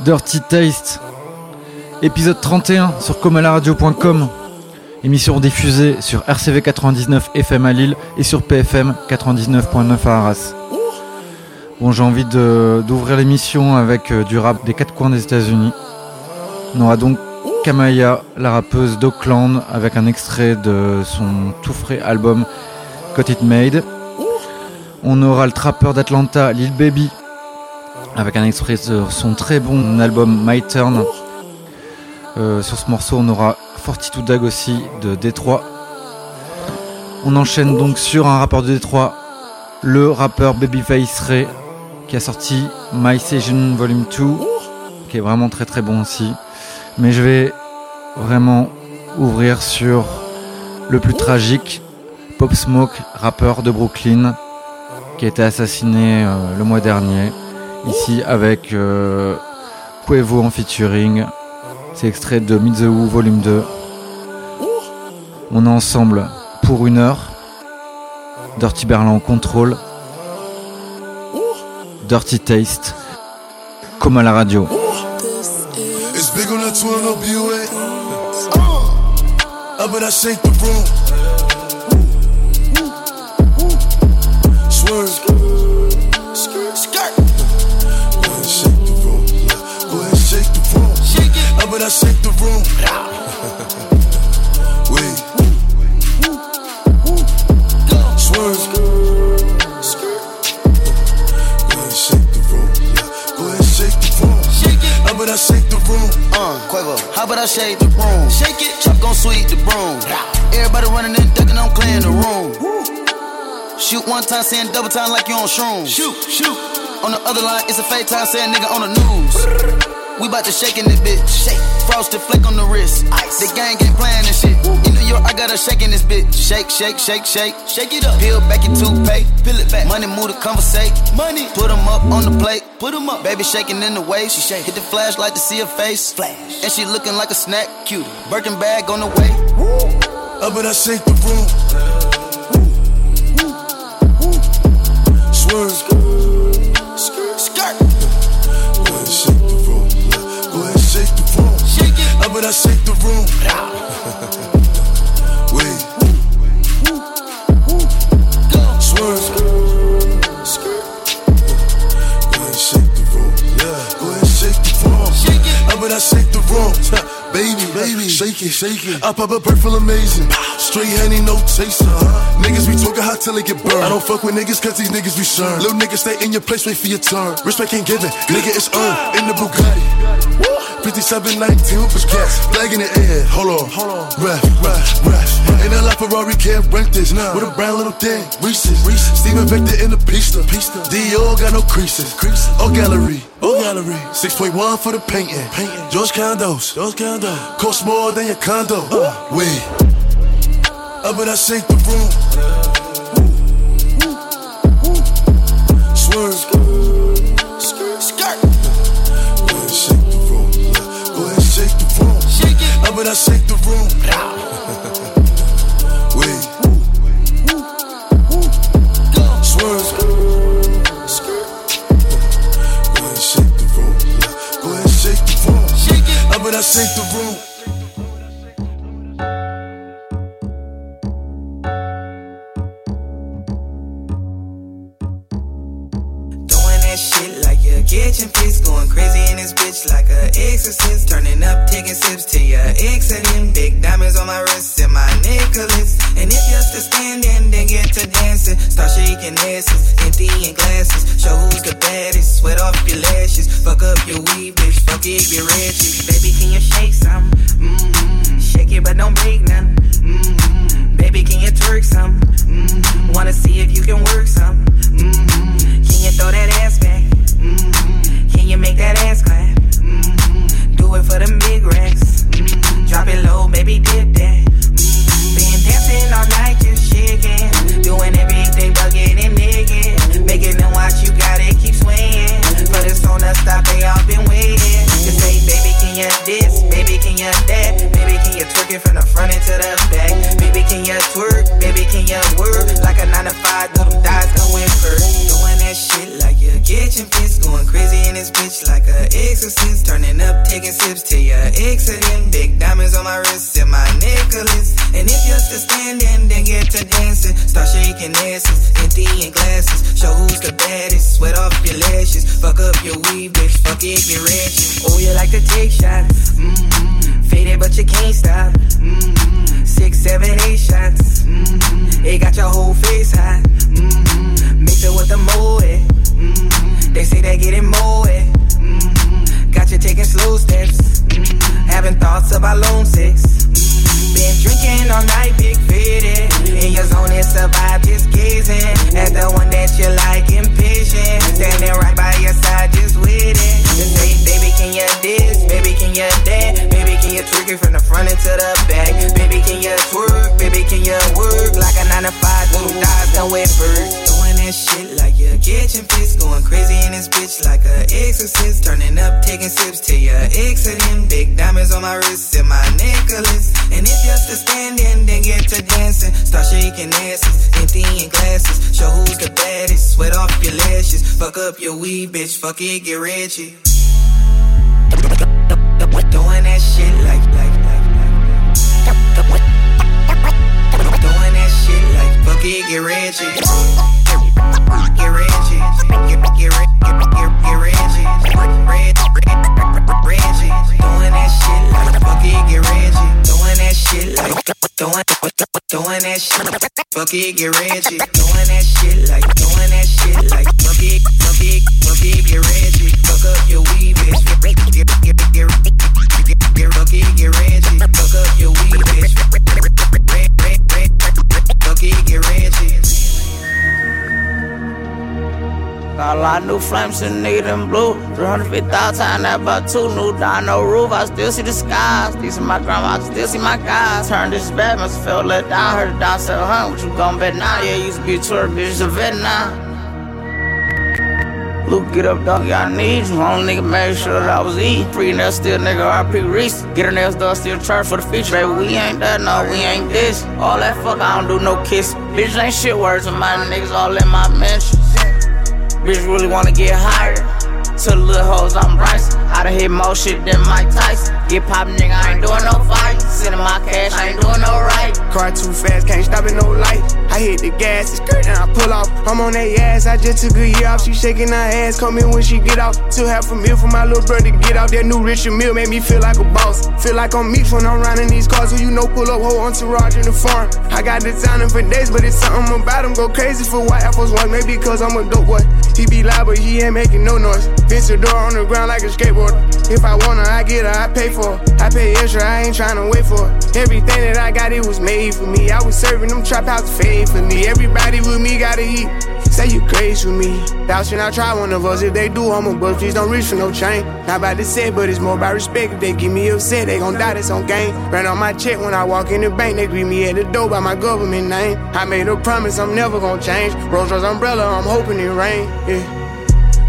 Dirty Taste, épisode 31 sur comalaradio.com, émission diffusée sur RCV 99 FM à Lille et sur PFM 99.9 à Arras. Bon, j'ai envie d'ouvrir l'émission avec euh, du rap des quatre coins des États-Unis. On aura donc Kamaya, la rappeuse d'Oakland, avec un extrait de son tout frais album Got It Made. On aura le trappeur d'Atlanta, Lil Baby, avec un extrait de son très bon album My Turn. Euh, sur ce morceau, on aura 42 Dag aussi de Détroit. On enchaîne donc sur un rappeur de Détroit, le rappeur Babyface Ray, qui a sorti My Session Volume 2, qui est vraiment très très bon aussi. Mais je vais vraiment ouvrir sur le plus tragique, Pop Smoke, rappeur de Brooklyn, qui a été assassiné euh, le mois dernier. Ici avec euh, Quevo en featuring. C'est extrait de Meet the Who volume 2. On est ensemble pour une heure. Dirty Berlin en contrôle. Dirty Taste. Comme à la radio. Saying double time like you on shrooms. Shoot, shoot. On the other line, it's a fake time, saying nigga on the news. We bout to shake in this bitch. Shake. Frosted flake on the wrist. Ice. The gang ain't playing this shit. In New York, I got a shake in this bitch. Shake, shake, shake, shake. Shake it up. Peel back your toothpaste. Peel it back. Money move to conversate. Money. Put them up on the plate. Put them up. Baby shaking in the waist. She shake. Hit the flashlight to see her face. Flash. And she looking like a snack. Cute. Birkin bag on the way. Woo. Up and I shake the room. Swerve. I shake the room. Baby, shake it, shake it. I pop a bird full amazing. Straight honey, no chaser. Niggas be talking hot till they get burned. I don't fuck with niggas cause these niggas be shern. Little niggas stay in your place, wait for your turn. Respect ain't given, nigga, it's earned. In the Bugatti. 5719 Hoopers cats, flag in the air. Hold on, hold on. Ref, ref, ref. Ain't a lot Ferrari can't rent this. Nah. With a brown little thing, Reese's. Reese's. Steven Victor in the pista. pista. Dior got no creases. creases. Oh gallery, oh gallery. 6.1 for the painting. painting. George Condos, George Condo. Cost more than your condo. Uh. Wait, up but I shake the room. Swerve. but I shake the room. Wait. Swerve. Go ahead, shake the room. Go ahead, shake the room. Shake it. but I shake the room. Exorcist. Turning up, taking sips till you're exiting. Big diamonds on my wrist and my necklace. And if you're still standing, then get to dancing. Start shaking asses, emptying glasses. Show who's the baddest. Sweat off your lashes. Fuck up your weave, bitch. Fuck it, get ratchet. Baby, can you shake some? Mm-hmm. Shake it, but don't break none. Mm-hmm. Baby, can you twerk some? Mm-hmm. Wanna see if you can work some? Mm-hmm. Can you throw that ass back? Mm-hmm. Can you make that ass clap? Mm-hmm. Do it for them big racks. Mm-hmm. Drop it low, baby, dip that. Mm-hmm. Been dancing all night, just shaking. Doing everything, bugging and nigging. Making them watch you got it, keep swinging. But it's on the stop, they all been waiting. To say, baby, can you this? Baby, can you that? Baby, can you twerk it from the front into the back? Baby, can you twerk? Baby, can you work? Like a 9 to 5, do them thighs going crazy in this bitch like a exorcist. Turning up, taking sips till your exiting. Big diamonds on my wrist and my necklace. And if you're still standing, then get to dancing. Start shaking asses, emptying glasses. Show who's the baddest. Sweat off your lashes. Fuck up your weave, bitch. Fuck ratchet. Oh, you like to take shots. Mm-hmm. Faded, but you can't stop. Mm-hmm. Six, seven, eight shots. Mm-hmm. It got your whole face hot. Mm-hmm. Mix it with the moe. Mm-hmm. They say they getting more. Mm-hmm. Got you taking slow steps. Mm-hmm. Having thoughts about lone sex. Mm-hmm. Been drinking all night, big faded. In your zone, it's a vibe, just gazing at the one that you like, impatient. Standing right by your side, just waiting. Just say, baby, can you this? Baby, can you that? Baby, can you twerk it from the front into the back? Baby, can you twerk? Baby, can you work like a 9 to 5? Two thighs come with first. That shit like you're catching fish. Going crazy in this bitch like a exorcist. Turning up, taking sips till you're exiting. Big diamonds on my wrist and my necklace. And if you're still standing, then get to dancing. Start shaking asses, emptying glasses. Show who's the baddest. Sweat off your lashes. Fuck up your weed, bitch. Fuck it, get ratchet. Doing that shit like, like, like, like. Fuck it, get ratchet. Get ratchet. Get, get, get, get, get, get ratchet. Ratchet. Doing that shit like, fuck it, get ratchet. Doing that shit like, doing, doing that shit. Fuck it, get ratchet. Doing that shit like, doing that shit like, fuck it, fuck it, fuck it, get ratchet. Fuck up your weed, bitch. Get, get, get, get, get, get, get, it, get ratchet. Fuck up your weed, bitch. It, get. Got a lot of new flames in need and blue. 350,000 times that about two new down no roof. I still see the skies. These are my grandma, I still see my guys. Turn this bad, must feel let down. Heard the down 700. What you gon' bet now? Yeah, used to be a tour, bitch, a vet now. Luke, get up, dog, y'all need you. Only nigga made sure that I was eating. Free nail still nigga RP Reese. Get her nails done, still charge for the feature. Baby, we ain't that, no, we ain't this. All that fuck, I don't do no kiss. Bitch ain't shit words, and my niggas all in my mentions. Bitch really wanna get higher. To the little hoes, I'm Bryce. I done hit more shit than Mike Tyson. Get pop, nigga, I ain't doing no fight. Sending my cash, I ain't doing no right. Car too fast, can't stop at no light. I hit the gas, it's skirt, and I pull off. I'm on that ass, I just took a year off. She shaking her ass, come in when she get off. Still half a meal for my little brother to get off. That new Richard Mille made me feel like a boss. Feel like I'm meat when I'm riding these cars. Who you know pull up whole entourage in the farm. I got designing for days, but it's something about him. Go crazy for white Force One, maybe cause I'm a dope boy. He be loud, but he ain't making no noise. Fence the door on the ground like a skateboard. If I want her, I get her, I pay for her. I pay extra, I ain't tryna wait for her. Everything that I got, it was made for me. I was serving them trap house fade for me. Everybody with me gotta eat. Say you crazy with me. Thou should not try one of us. If they do, I'm a bust. Please don't reach for no chain. Not about to say, but it's more about respect. If they give me upset, they gon' die. That's on game. Ran on my check when I walk in the bank. They greet me at the door by my government name. I made a promise I'm never gon' change. Rolls Royce umbrella, I'm hoping it rain. Yeah.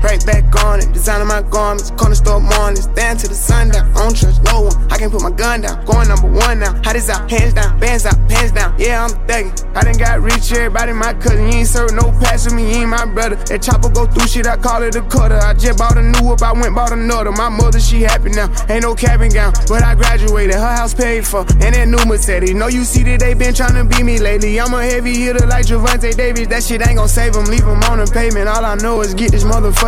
Right back on it, designing my garments, corner store mornings, down to the sundown. I don't trust no one, I can't put my gun down. Going number one now, hot as out, hands down, bands out, pants down. Yeah, I'm thugging. I done got rich, everybody my cousin. You ain't serve no pass with me, you ain't my brother. That chopper go through shit, I call it a cutter. I just bought a new whip, I went bought another. My mother, she happy now, ain't no cabin gown, but I graduated, her house paid for, and that new Mercedes. Know you see that they been trying to beat me lately. I'm a heavy hitter like Gervonta Davis. That shit ain't gon' save him, leave him on the pavement. All I know is get this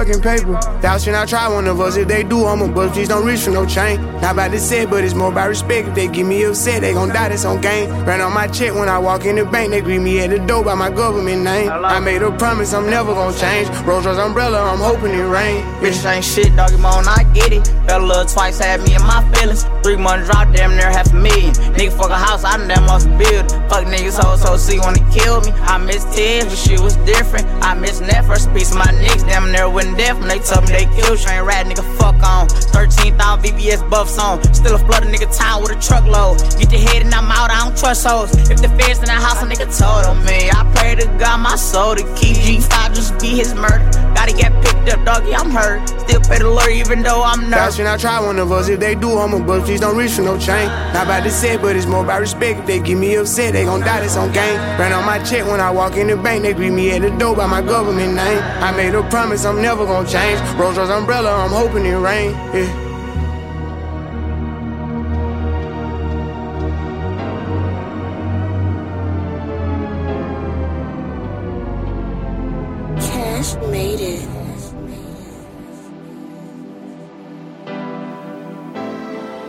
motherfucking paper. Thou should not try one of us. If they do, I'ma bust. Please don't reach for no chain. Not about to say, but it's more about respect. If they give me upset, they gon' die. That's on game. Ran on my check when I walk in the bank. They greet me at the door by my government name. I made a promise I'm never gon' change. Rolls Royce umbrella, I'm hoping it rain. Bitch ain't shit, doggy moan, I get it. Fell a little twice, had me in my feelings. Three months drop, damn near half a million. Nigga fuck a house, I done damn lost a building. Fuck niggas, hoes, so see wanna kill me. I miss Ted, but she was different. I miss that first piece of my niggas, damn near went deaf when they told me they killed train rat nigga fuck on. 13,000 VBS buffs on. Still a flooded nigga town with a truckload. Get your head and I'm out, I don't trust hoes. If the feds in the house, a nigga told on me. I pray to God my soul to keep G5 just be his murder. Gotta get picked up, doggy, I'm hurt. Still pay the lawyer even though I'm nervous. Fashion, I try one of us. If they do, I'm a bust. Please don't reach for no chain. Not about to say, but it's more about respect. If they give me upset, they gon' die, that's on game. Ran on my check when I walk in the bank. They greet me at the door by my government name. I made a promise I'm never gon' change. Rolls Royce umbrella, I'm hoping it rain. Yeah.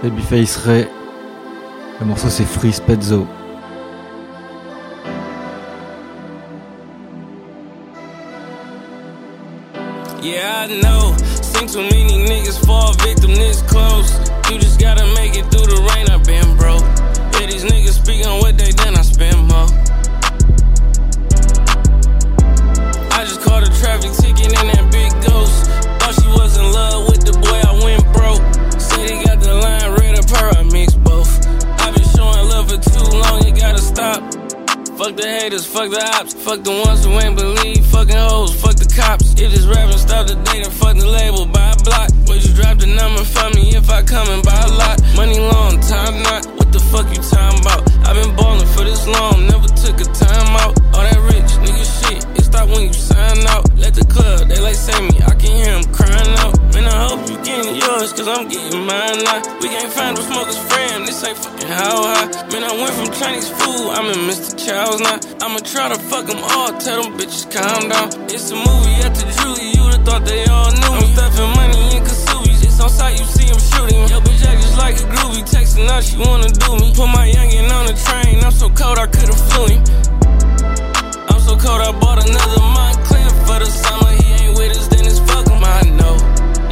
Babyface Ray. Le morceau c'est Freeze Pezzo. Yeah, I know. Seen too many niggas fall victim this close. You just gotta make it through the rain. I've been broke. Yeah, these niggas speak on what they done. I spend more. I just caught a traffic ticket in that big ghost. Stop. Fuck the haters, fuck the ops, fuck the ones who ain't believe, fucking hoes, fuck the cops. If this rapping stop the date and fuck the label, buy a block. Would you drop the number for me if I come and buy a lot? Money long, time not. What the fuck you talking about? I've been ballin' for this long, never took a time out. All that rich nigga shit, it stop when you sign out. Let the club, they like say me, I can hear them crying I'm getting mine now. We can't find no smokers friend, this ain't fucking how high. Man, I went from Chinese food, I'm in Mr. Chow's now. I'ma try to fuck them all, tell them bitches calm down. It's a movie the Julie, you'd have thought they all knew me. I'm stuffing money in Kasubi's, it's on sight, you see him shooting. Yo, bitch act just like a groovy, texting out, she wanna do me. Put my youngin' on the train, I'm so cold I could've flew him. I'm so cold I bought another Moncler for the summer.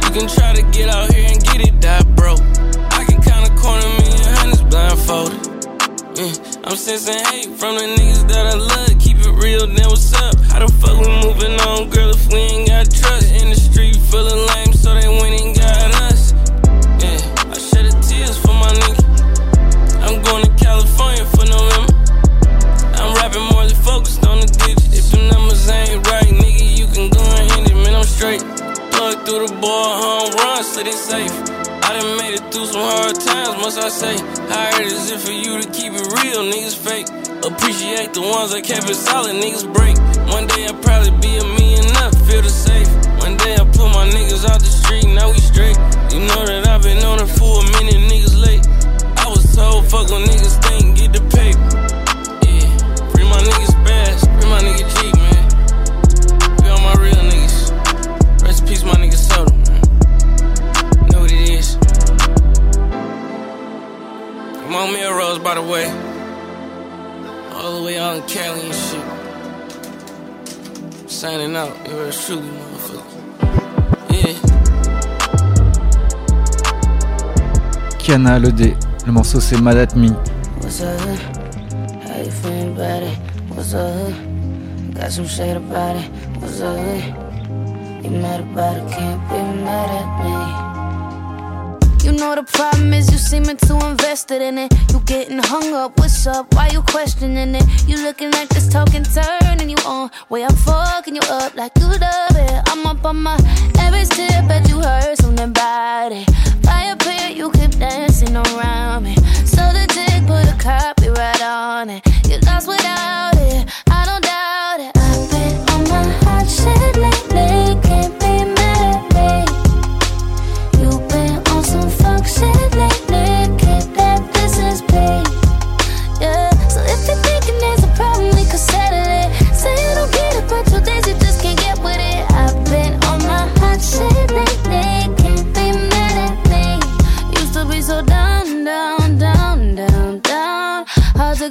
You can try to get out here and get it, die broke. I can count a quarter million hundreds blindfolded. Yeah, I'm sensing hate from the niggas that I love. Keep it real, then what's up? How the fuck we moving on, girl, if we ain't got trust? The street full of lame, so they went and got us. Yeah, I shed the tears for my nigga. I'm going through the ball, home run, it safe. I done made it through some hard times, must I say. Hard is it for you to keep it real, niggas fake? Appreciate the ones that kept it solid, niggas break. One day I'll probably be a million up, feel the safe. One day I put my niggas out the street, now we straight. You know that I've been on it for a minute, niggas late. I was told, fuck when niggas think, get the paper. On Melrose, by the way. All the way out in Cali and shit. Signing out, yours truly, motherfucker. Yeah. Kiana Le D. Le morceau c'est Mad at Me. What's up? How you feeling about it? What's up? Got some shade about it. What's up? You mad about it? Can't be mad at me. You know the problem is you seeming too invested in it. You getting hung up. What's up? Why you questioning it? You looking like this talking turning you on. Way I'm fucking you up like you love it. I'm up on my every step, bet you heard something about it. Fire pit, you keep dancing around me. So the dick put a copyright on it. You lost without it. I don't doubt it. I've been on my hot shit lately. Can't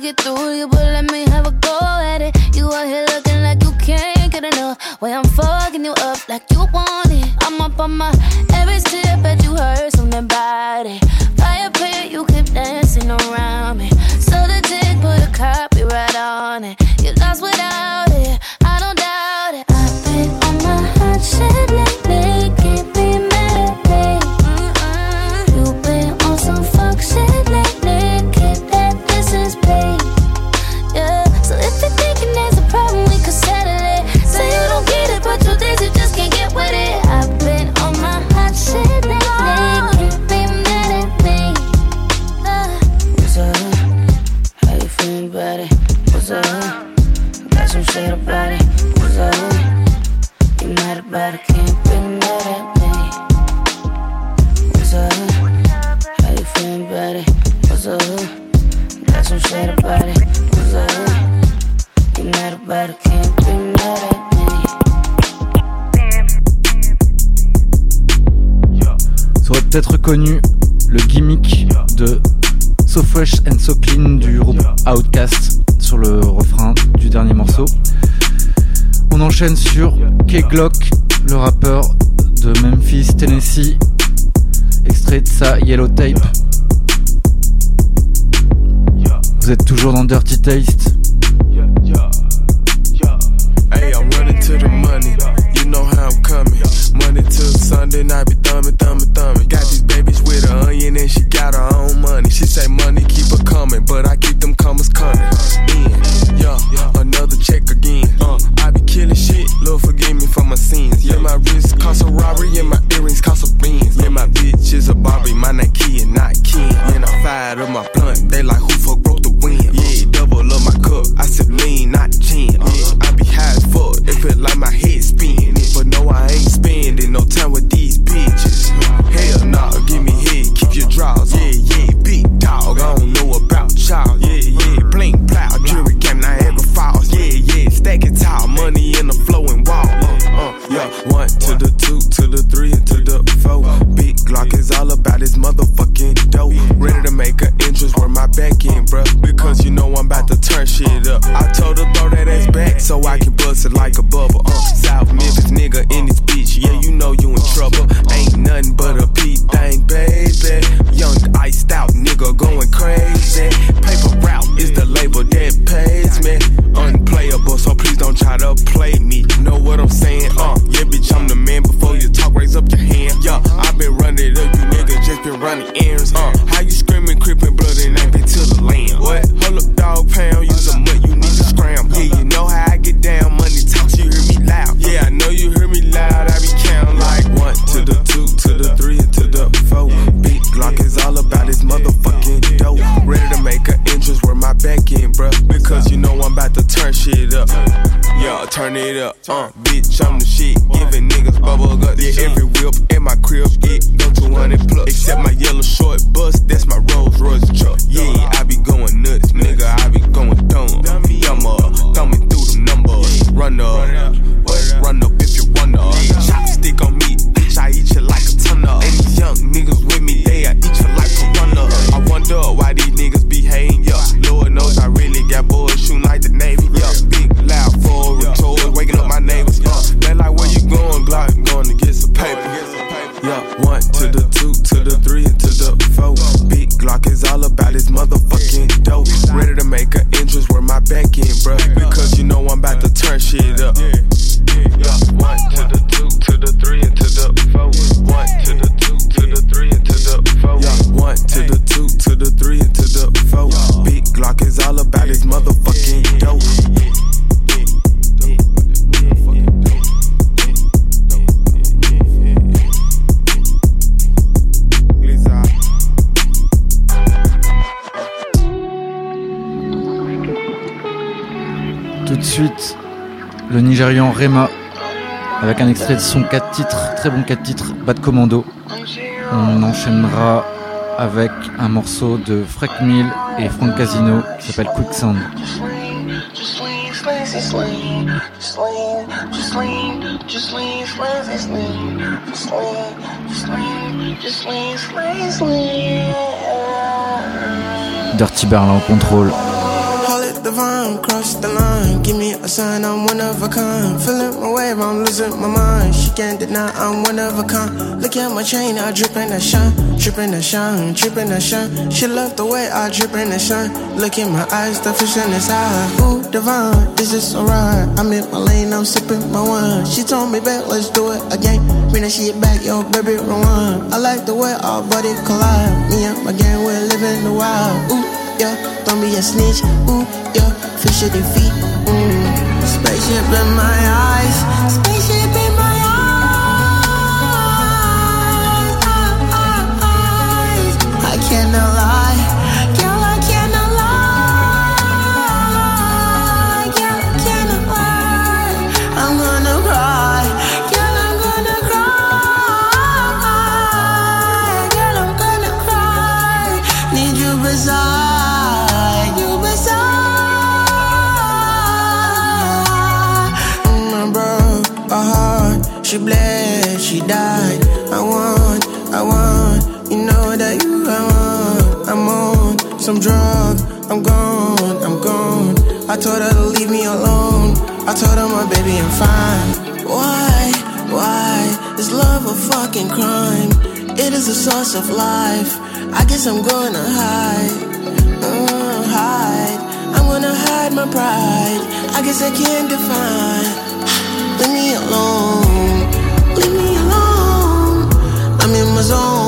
get through you, but let me have a go at it. You out here looking like you can't get enough. Way I'm fucking you up like you want it. I'm up on my every step, Fresh and So Clean du groupe Outcast sur le refrain du dernier morceau. On enchaîne sur K-Glock, le rappeur de Memphis, Tennessee, extrait de sa Yellow Tape. Vous êtes toujours dans Dirty Taste. Monday till Sunday night, be thumbing, thumbing, thumbing. Got these babies with an onion and she got her own money. She say money keep her coming, but I keep them commas coming. In, yeah, another check again. Uh, I be killing shit, Lord forgive me for my sins. Yeah, my wrist cost a robbery and my earrings cost a beans. Yeah, my bitch is a Barbie, my Key and not Ken. And I fired up my blunt, they like who fuck broke the wind. Yeah, double up my cup, I sip lean, not gin. Yeah, I be high as fuck, it feel like my head spinning. No, I ain't spending no time with these bitches. Hell nah, give me head, keep your draws. Yeah, yeah, big dog, I don't know about y'all. Yeah, yeah, blink, plow, jury game, Niagara Falls. Yeah, yeah, stack it tall, money in the flowing wall. Uh, uh, yeah, one to the two, to the three, and to the four. Big Glock is all about his motherfucking dope. Ready to make an interest where my back in, bruh. Because you know I'm about to turn shit up. I told her throw that ass back so I can bust it like a bubble. Uh, South Memphis nigga in this bitch, yeah, you know you in trouble. Ain't nothing but a P thing, baby. Young iced out nigga going crazy. Paper route is the label that pays me. Unplayable, so please don't try to play me. Know what I'm saying? Uh, yeah, bitch, I'm the man. Before you talk, raise up your hand. Yeah, I've been running up, you niggas just been running errands. Uh, how you screaming, creeping, turn it up. Uh, bitch, I'm the shit. Giving niggas bubble guts. Yeah, every whip in my crib, it go 200 plus. Except my yellow short bus, that's my Rolls Royce truck. Yeah, I be going nuts, nigga. suite, le Nigérian Rema avec un extrait de son 4 titres, très bon 4 titres, Bad Commando. On enchaînera avec un morceau de Freck Mill et Frank Casino qui s'appelle Quicksand. Dirty Berlin en contrôle. Divine, cross the line. Give me a sign, I'm one of a kind. Feeling my way, I'm losing my mind. She can't deny I'm one of a kind. Look at my chain, I drip and I shine. Drip and I shine, drip and I shine. She love the way I drip and I shine. Look in my eyes, the fish in his eye. Ooh, divine, this is alright? I'm in my lane, I'm sipping my wine. She told me back, let's do it again. Bring that shit back, yo, baby, rewind. I like the way our body collide. Me and my gang, we're living the wild. Ooh, don't be a snitch. Ooh, yeah, fish at their feet. Mm. Spaceship in my eyes. Spaceship in my eyes. I cannot lie. I'm gone, I'm gone. I told her to leave me alone. I told her my baby I'm fine. Why, why is love a fucking crime? It is a source of life. I guess I'm gonna hide, uh, hide. I'm gonna hide my pride. I guess I can't define. Leave me alone. Leave me alone. I'm in my zone.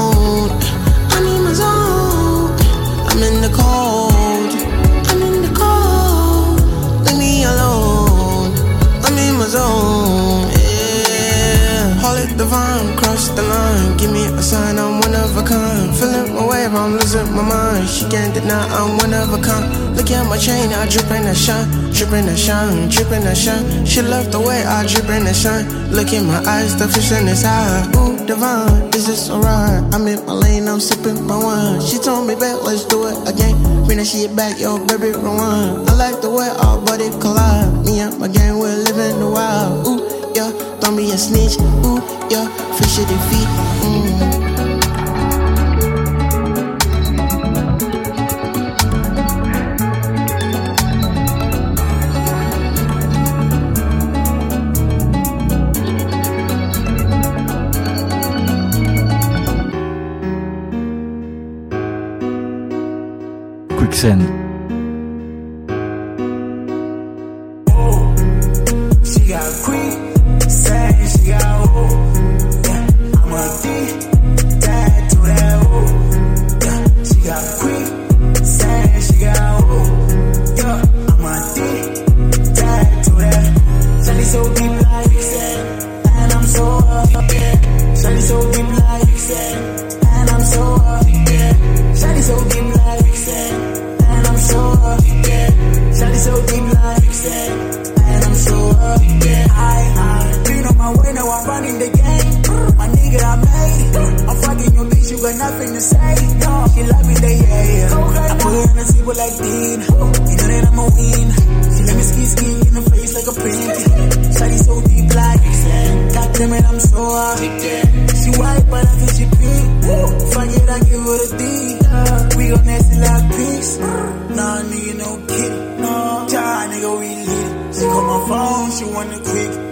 The line. Give me a sign, I'm one of a kind. Feeling my wave, I'm losing my mind. She can't deny I'm one of a kind. Look at my chain, I drip and I shine, drip and I shine, drip and I shine. She love the way I drip and I shine. Look in my eyes, the fish in his eye. Ooh, divine, is this alright? I'm in my lane, I'm sipping my wine. She told me back, let's do it again. Bring that shit back, yo, baby, rewind. I like the way our body collide. Me and my gang, we're living the wild. Ooh, don't be a snitch. Ooh, yeah, fish at feet. Mm. Quicksand. You say. No, she love me, they yeah, yeah. I put her in a table like Dean. You know that I'm a win. She let me ski ski in the face like a print. Shawty so deep like God damn it, I'm so hot. She white, but I think she pink. It, I give her a D. We gon' nasty like pigs. Nah, nigga, no. No, ja, nigga, we lit. She call my phone, she wanna quick.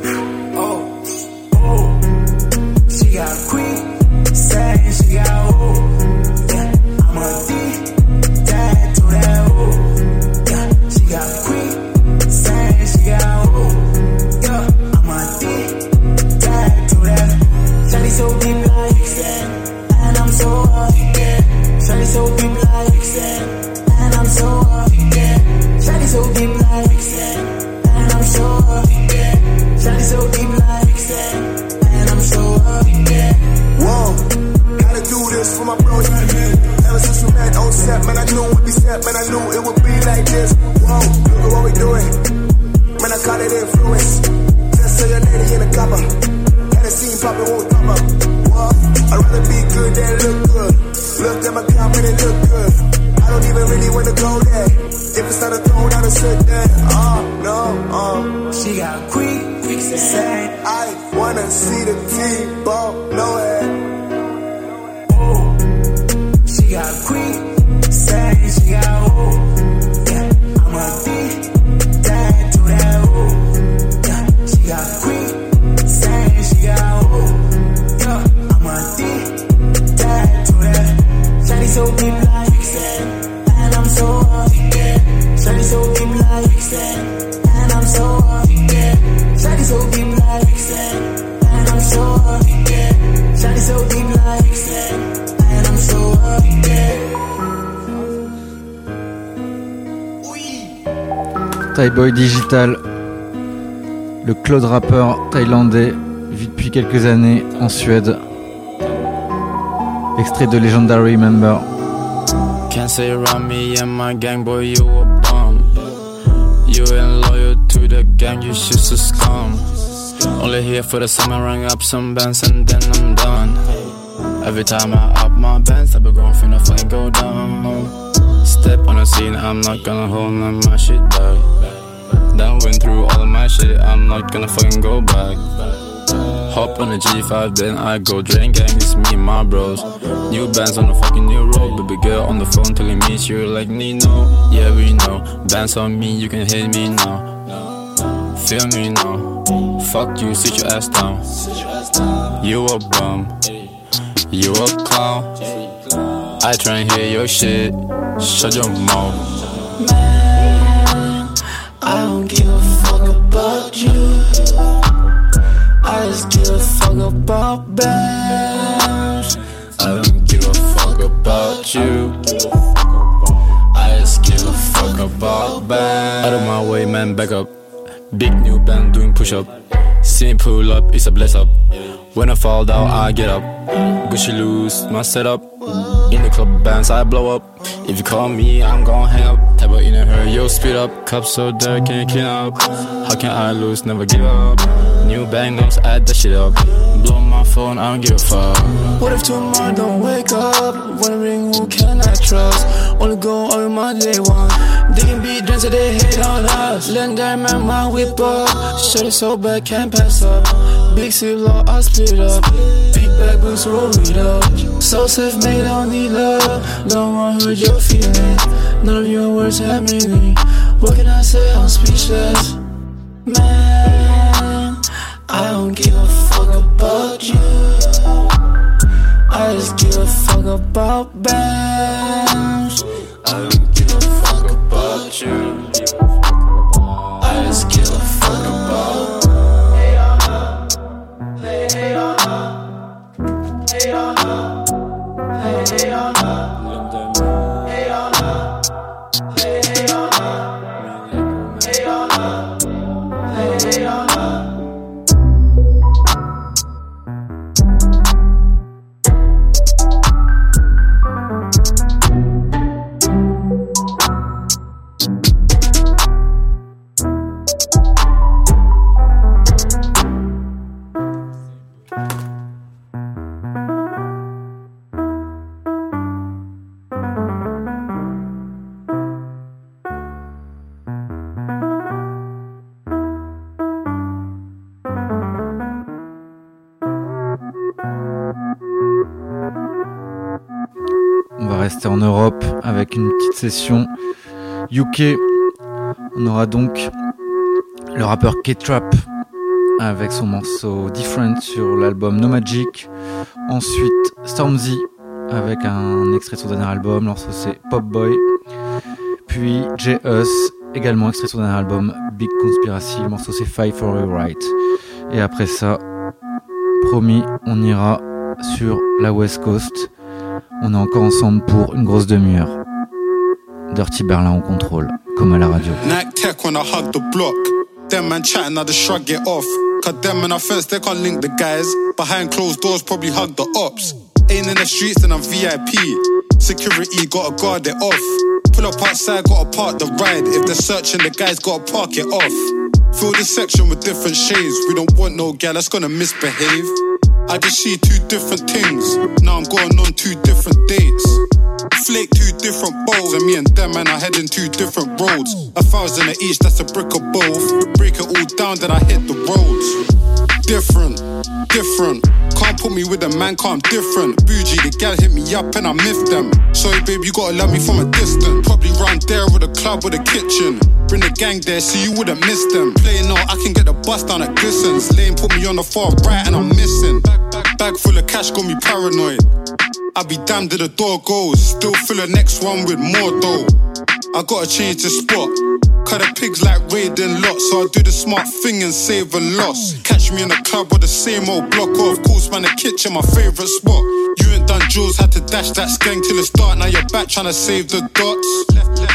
Thai Boy Digital, le Claude rappeur thaïlandais, vit depuis quelques années en Suède. Extrait de Legendary Member. Gang, you just a scum. Only here for the summer, rang up some bands and then I'm done. Every time I up my bands, I be going finna fucking go down. Step on the scene, I'm not gonna hold none my shit back. Done went through all of my shit, I'm not gonna fucking go back. Hop on the G5, then I go drain gang. It's me and my bros. New bands on the fucking new road. Baby girl on the phone telling me she like Nino. Yeah, we know. Bands on me, you can hit me now. Feel me now. Fuck you, sit your ass down. You a bum. You a clown. I try and hear your shit. Shut your mouth. Man, I don't give a fuck about you. I just give a fuck about bands. I don't give a fuck about you. I just give a fuck about bands. Out of my way, man, back up. Big new band doing push up. Me pull up, it's a bless up. When I fall down, I get up. Gucci loose, my setup. In the club bands, I blow up. If you call me, I'm gon' hang up. Of in a hurry, yo, speed up. Cup so dirty, can't clean up. How can I lose? Never give up. New bang notes, add that shit up. Blow my phone, I don't give a fuck. What if tomorrow don't wake up? Wondering who can I trust? Only go on my day one. They can be drunk so they hate on us. Legendary man, my whip up. Shut it so bad, can't pass up. Big city law, I split up. Big bag boots, roll it up. So self made, don't need love. Don't wanna hurt your feelings. None of your words have meaning. What can I say? I'm speechless. Man, I don't give a fuck about you. I just give a fuck about bands. I don't give a fuck about you. I just give a fuck about. On session UK. On aura donc le rappeur K-Trap avec son morceau Different sur l'album No Magic. Ensuite Stormzy avec un extrait de son dernier album, morceau c'est Pop Boy. Puis J Us, également extrait de son dernier album Big Conspiracy, le morceau c'est Fight for Your Right. Et après ça, promis, on ira sur la West Coast. On est encore ensemble pour une grosse demi-heure. Dirty Berlin au contrôle, comme à la radio. Nike Tech when I hug the block. Them man chatting, I just shrug it off. Cause them in our fence, they can't link the guys. Behind closed doors, probably hug the ops. Ain't in the streets, then I'm VIP. Security, gotta guard it off. Pull up outside, gotta park the ride. If they're searching, the guys gotta park it off. Fill the section with different shades. We don't want no gal that's gonna misbehave. I just see two different things. Now I'm going on two different dates. Flake two different bowls, and me and them man are heading two different roads. A thousand at each, that's a brick of both. Break it all down, then I hit the roads. Different, different. Can't put me with a man, can't different. Bougie, the gal hit me up and I miffed them. Sorry, babe, you gotta love me from a distance. Probably round there with a club or the kitchen. Bring the gang there so you wouldn't miss them. Playing out, I can get the bus down at Glistens. Lane put me on the far right and I'm missing. Bag full of cash got me paranoid. I be damned if the door goes. Still fill the next one with more dough. I gotta change the spot. Cut the pigs like raiding lots, so I do the smart thing and save a loss. Catch me in the club with the same old block or of course, man, the kitchen, my favorite spot. You ain't jewels, had to dash that skank till it's dark. Now you're back trying to save the dots.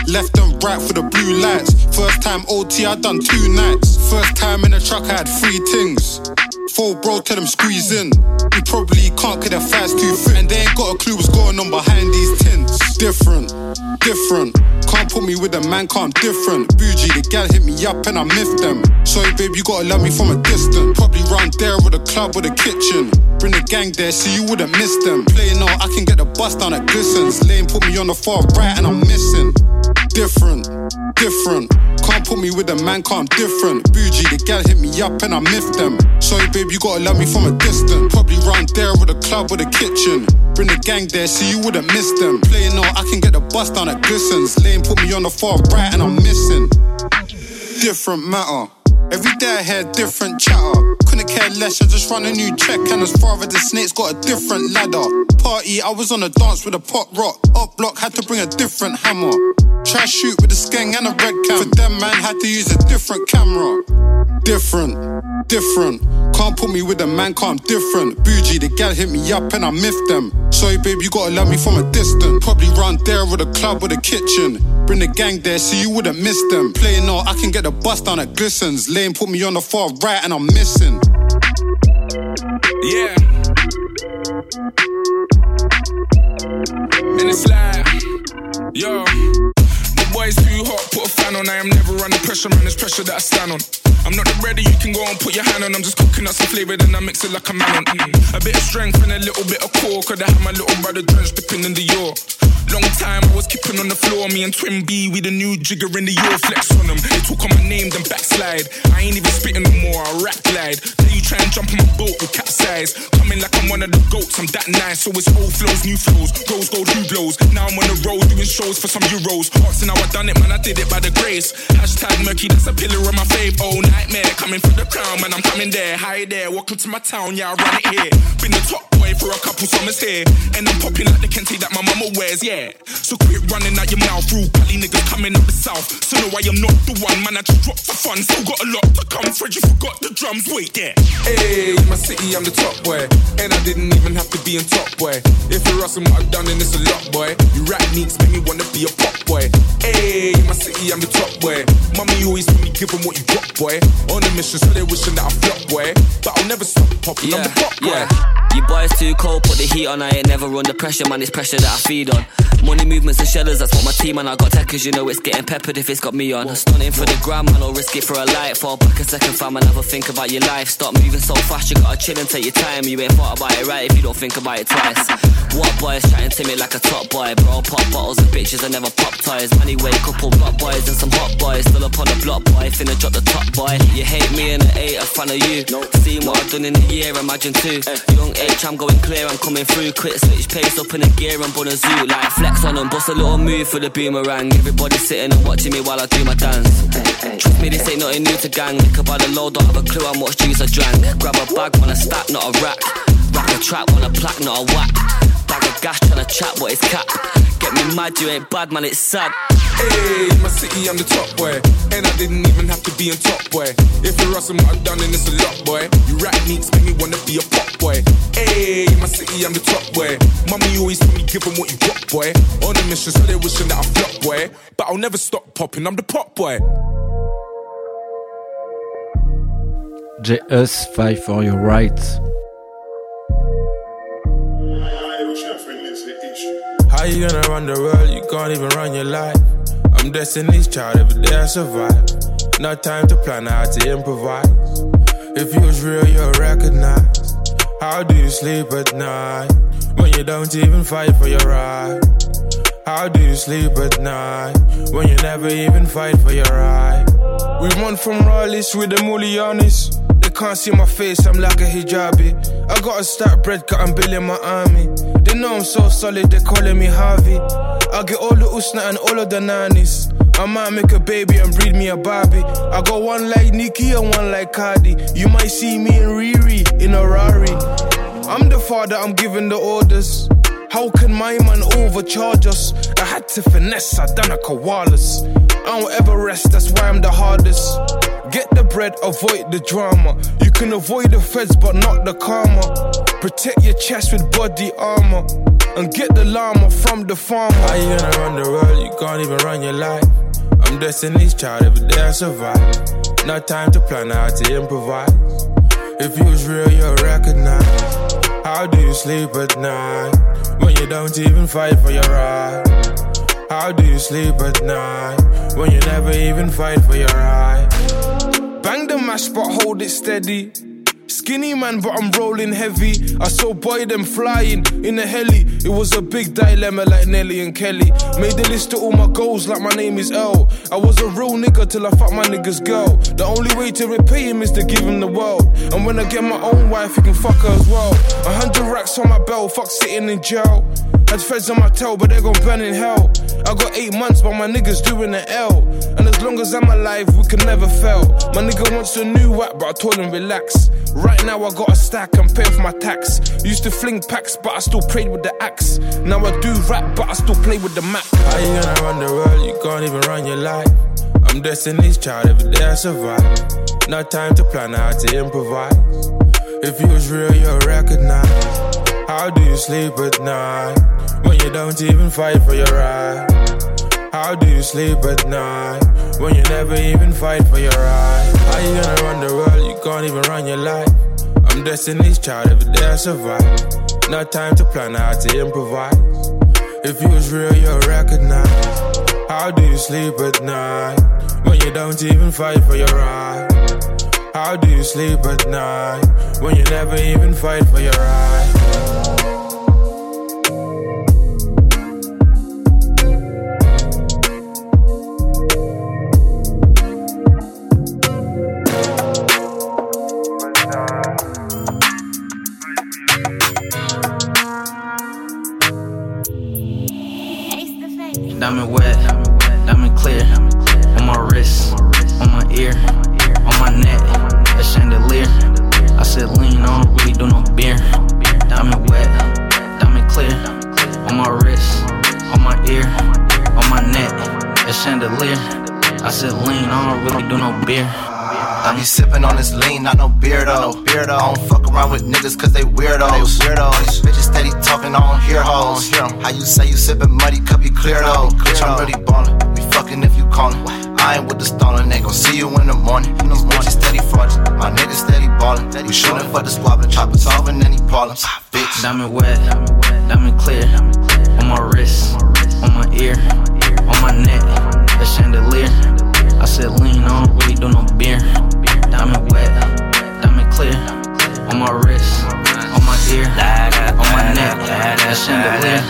Left and right for the blue lights. First time OT, I done two nights. First time in the truck, I had three things. Four bro, tell them squeeze in. You probably can't get their fast too fit. And they ain't got a clue what's going on behind these tints. Different, different. Can't put me with a man, can't different. Bougie, the gal hit me up and I miffed them. Sorry, babe, you gotta love me from a distance. Probably round there with a club or the kitchen. Bring the gang there so you wouldn't miss them. Playing out, I can get the bus down at Glistens. Lane put me on the far right and I'm missing. Different, different. Can't put me with a man, can't different. Bougie, the gal hit me up and I miffed them. Sorry, babe, you gotta love me from a distance. Probably round there with a club or the kitchen. Bring the gang there so you wouldn't miss them. Playing all, I can get the bus down at glistens. Lane put me on the far right and I'm missing. Different matter. Every day I hear different chatter. Care less, I just run a new check. And as far as the snakes got a different ladder. Party, I was on a dance with a pop rock. Up block, had to bring a different hammer. Try shoot with a skeng and a red cam. For them, man, had to use a different camera. Different, different. Can't put me with a man, can't different. Bougie, the gal hit me up and I miffed them. Sorry, babe, you gotta love me from a distance. Probably round there with a club or the kitchen. Bring the gang there so you wouldn't miss them. Playing all, I can get the bus down at Glistens. Lane put me on the far right and I'm missing. Yeah. And it's like, yo. The boy's too hot, put a fan on. I am never under pressure, man. It's pressure that I stand on. I'm not the ready, you can go and put your hand on. I'm just cooking up some flavor, then I mix it like a man on. Mm. A bit of strength and a little bit of core. Could I have my little brother drenched dipping in the York? Long time I was keeping on the floor. Me and Twin B, we the new jigger in the York flex on them. They talk on my name, then backslide. I ain't even spitting no more, I rap glide. Then you try and jump on my boat with capsize. Coming like I'm one of the goats, I'm that nice. So it's old flows, new flows, rose gold, new blows. Now I'm on the road doing shows for some euros. Asking how I done it, man, I did it by the grace. Hashtag murky, that's a pillar of my fave. Oh, nightmare, coming for the crown, man, I'm coming there. Hi there, welcome to my town, yeah, I run it here. Been the top boy for a couple summers here. And I'm popping like the Kente that my mama wears, yeah. So quit running out your mouth, rude Cali niggas coming up the south. So no, I am not the one, man, I just dropped for fun. Still got a lot to come, Fred, you forgot the drums, wait there. Hey, my city, I'm the top boy. And I didn't even have to be in top boy. If you're asking what I've done, then it's a lot, boy. You rap neeks make me wanna be a pop boy. Hey, my city, I'm the top boy. Mommy always told me, give 'em what you got, boy. On a mission, so they wishing that I flop, boy. But I'll never stop popping, I'm the pop boy. You boys too cold, put the heat on. I ain't never under pressure, man. It's pressure that I feed on. Money movements and shellers, that's what my team and I got techers, you know it's getting peppered if it's got me on. Stunning for the gram, man, or risk it for a light. Fall back a second, fam, and have a think about your life. Stop moving so fast, you gotta chill and take your time. You ain't thought about it right if you don't think about it twice. What boys chatting to me like a top boy, bro? Pop bottles and bitches, I never pop ties. toys. Anyway, couple block boys and some hot boys, still up on the block boy, finna drop the top boy. You hate me and I ain't a fan of you. Seen what I've done in a year, imagine two. Young H, I'm going clear, I'm coming through. Quick switch pace up in a gear, I'm on a zoo. Like flex on them, bust a little move for the boomerang. Everybody sitting and watching me while I do my dance. Trust me, this ain't nothing new to gang. Liquor by the load, don't have a clue how much juice I drank. Grab a bag, wanna stack, not a rack. Rack a trap, want a plaque, not a whack. Bag of gas, tryna chat, what is cap? Get me mad, you ain't bad, man, it's sad. Hey, my city, I'm the top boy. And I didn't even have to be on top boy. If you're asking what I've done, then it's a lot, boy. You rap neeks make me wanna be a pop boy. Hey, my city, I'm the top boy. Mommy always told me, give 'em what you got, boy. On a mission, so they wishing that I flop, boy. But I'll never stop popping, I'm the pop boy. JS, fight for your rights. How you gonna run the world? You can't even run your life. I'm Destiny's child, every day I survive. No time to plan how to improvise. If you was real, you'll recognize. How do you sleep at night when you don't even fight for your right? How do you sleep at night when you never even fight for your right? We run from Raleighs with the Mulianis. They can't see my face, I'm like a hijabi. I got a stack bread, cut and bill in my army. They know I'm so solid, they're calling me Harvey. I get all the usna and all of the nannies. I might make a baby and breed me a Barbie. I got one like Nikki and one like Cardi. You might see me and Riri in a Rari. I'm the father, I'm giving the orders. How can my man overcharge us? I had to finesse, I done a koalas. I don't ever rest, that's why I'm the hardest. Get the bread, avoid the drama. You can avoid the feds, but not the karma. Protect your chest with body armor. And get the llama from the farmer. How you gonna run the world? You can't even run your life. I'm Destiny's child, every day I survive. No time to plan how to improvise. If you was real, you'll recognize. How do you sleep at night when you don't even fight for your right? How do you sleep at night when you never even fight for your right? Bang the mash, but hold it steady. Skinny man, but I'm rolling heavy. I saw boy them flying in a heli. It was a big dilemma like Nelly and Kelly. Made a list of all my goals like my name is L. I was a real nigga till I fucked my nigga's girl. The only way to repay him is to give him the world. And when I get my own wife, he can fuck her as well. A hundred racks on my belt, fuck sitting in jail. Had feds on my tail, but they gon' burn in hell. I got eight months, but my niggas doing the L. And as long as I'm alive, we can never fail. My nigga wants a new whack, but I told him relax. Right now I got a stack, I'm paying for my tax. Used to fling packs, but I still prayed with the axe. Now I do rap, but I still play with the Mac. How you gonna run the world? You can't even run your life. I'm Destiny's child, every day I survive. No time to plan how to improvise. If you was real, you'll recognize. How do you sleep at night when you don't even fight for your right? How do you sleep at night when you never even fight for your right? How you gonna run the world? You can't even run your life. I'm Destiny's child, every day I survive. No time to plan how to improvise. If you was real, you'll recognize. How do you sleep at night when you don't even fight for your right? How do you sleep at night when you never even fight for your right? I be sipping on this lean, not no beard though. Beard I don't fuck around with niggas cause they weirdos. They weirdos. These bitches steady talking, I don't hear hoes. How you say you sipping muddy, cup you clear though. Bitch, I'm really ballin'. We fucking if you callin'. I ain't with the stallin', they gon' see you in the morning. In the morning, steady fraudulent. My niggas steady ballin'. We shootin' for the squabbling, choppin', solving any problems. Ah, bitch. Diamond wet, diamond clear. On my wrist, on my ear, on my neck, a chandelier. I said lean, I don't really do no beer. Diamond wet, diamond clear. On my wrist, on my ear, on my neck, chandelier.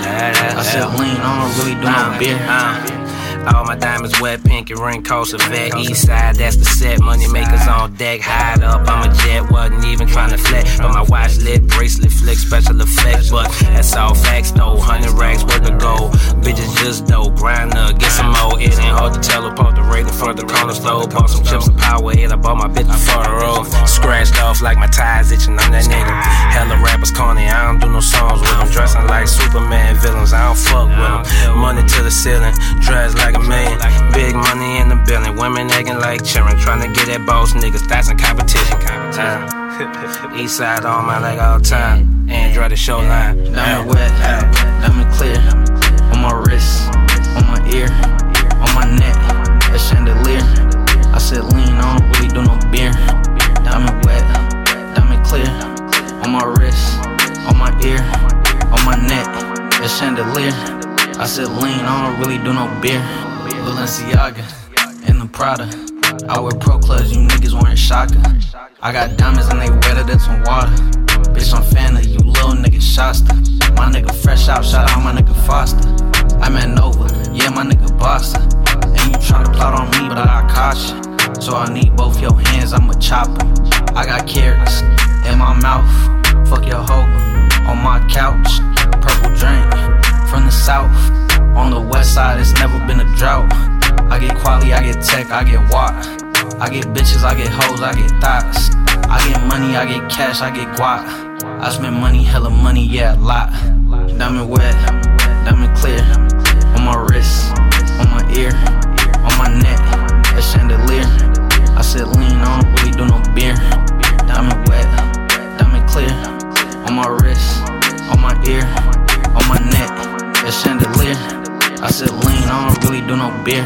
I said lean, I don't really do no beer. All my diamonds wet, pink and ring coast of vet. East side, that's the set. Money makers on deck, hide up. I'm a jet, wasn't even trying to flex. But my watch lit, bracelet flick, special effects. But that's all facts though. Hundred racks worth of gold. Bitches just dope, grind up, get some more. It ain't hard to tell apart the front of the corner store. Bought some chips and power, and I bought my bitch before the road. Scratched off like my ties itching, I'm that nigga. Hella rappers corny, I don't do no songs with them. Dressing like Superman villains, I don't fuck with them. Money to the ceiling, dress like a million. Big money in the building, women acting like children. Trying to get at boss niggas, that's in competition. Uh, East side on my leg all time. Android the show line. Diamond wet, diamond clear. On my wrist, on my ear, on my neck, a chandelier. I said lean, don't really do no beer. Diamond wet, diamond clear. On my wrist, on my ear, on my neck, a chandelier. I said lean, I don't really do no beer. Balenciaga and the Prada. I wear pro clubs, you niggas wearing shaka. I got diamonds and they wetter than some water. Bitch, I'm fan of you little nigga Shasta. My nigga fresh out, shout out my nigga Foster. I'm at Nova, yeah, my nigga Bossa. And you try to plot on me, but I caught you. So I need both your hands, I'm a chopper. I got carrots in my mouth, fuck your hoe. On my couch, purple drink from the south. On the west side, it's never been a drought. I get quality, I get tech, I get watt. I get bitches, I get hoes, I get thoughts. I get money, I get cash, I get guap. I spend money, hella money, yeah, a lot. Diamond wet, diamond clear. On my wrist, on my ear, on my neck, beer.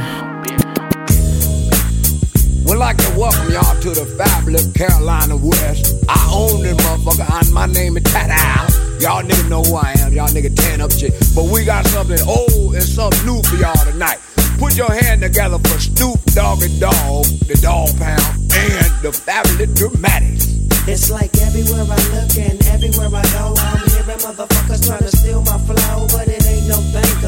We'd like to welcome y'all to the fabulous Carolina West. I own this motherfucker, and my name is Tat Al. Y'all niggas know who I am, y'all niggas tan up shit. But we got something old and something new for y'all tonight. Put your hand together for Snoop Dogg and Dog, the Dog Pound, and the fabulous Dramatics. It's like everywhere I look and everywhere I go, I'm hearing motherfuckers trying to steal my flow, but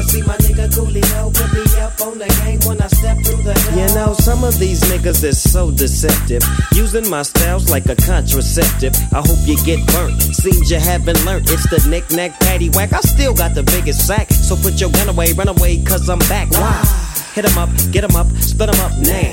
See my nigga Coolio put me up on the game when I step through the door. You know, some of these niggas is so deceptive, using my styles like a contraceptive. I hope you get burnt. Seems you haven't learned. It's the knick-knack, paddywhack. I still got the biggest sack. So put your gun away, run away, cause I'm back. Why? Hit 'em up, get 'em up, split 'em up now.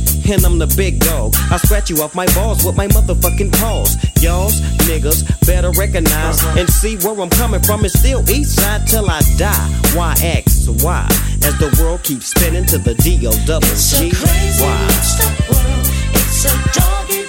And I'm the big dog. I scratch you off my balls with my motherfucking paws. Y'all's niggas better recognize uh-huh. and see where I'm coming from. It's still east side till I die. Why X Y? As the world keeps spinning to the D O double It's a G crazy Y. mixed up world. It's a doggy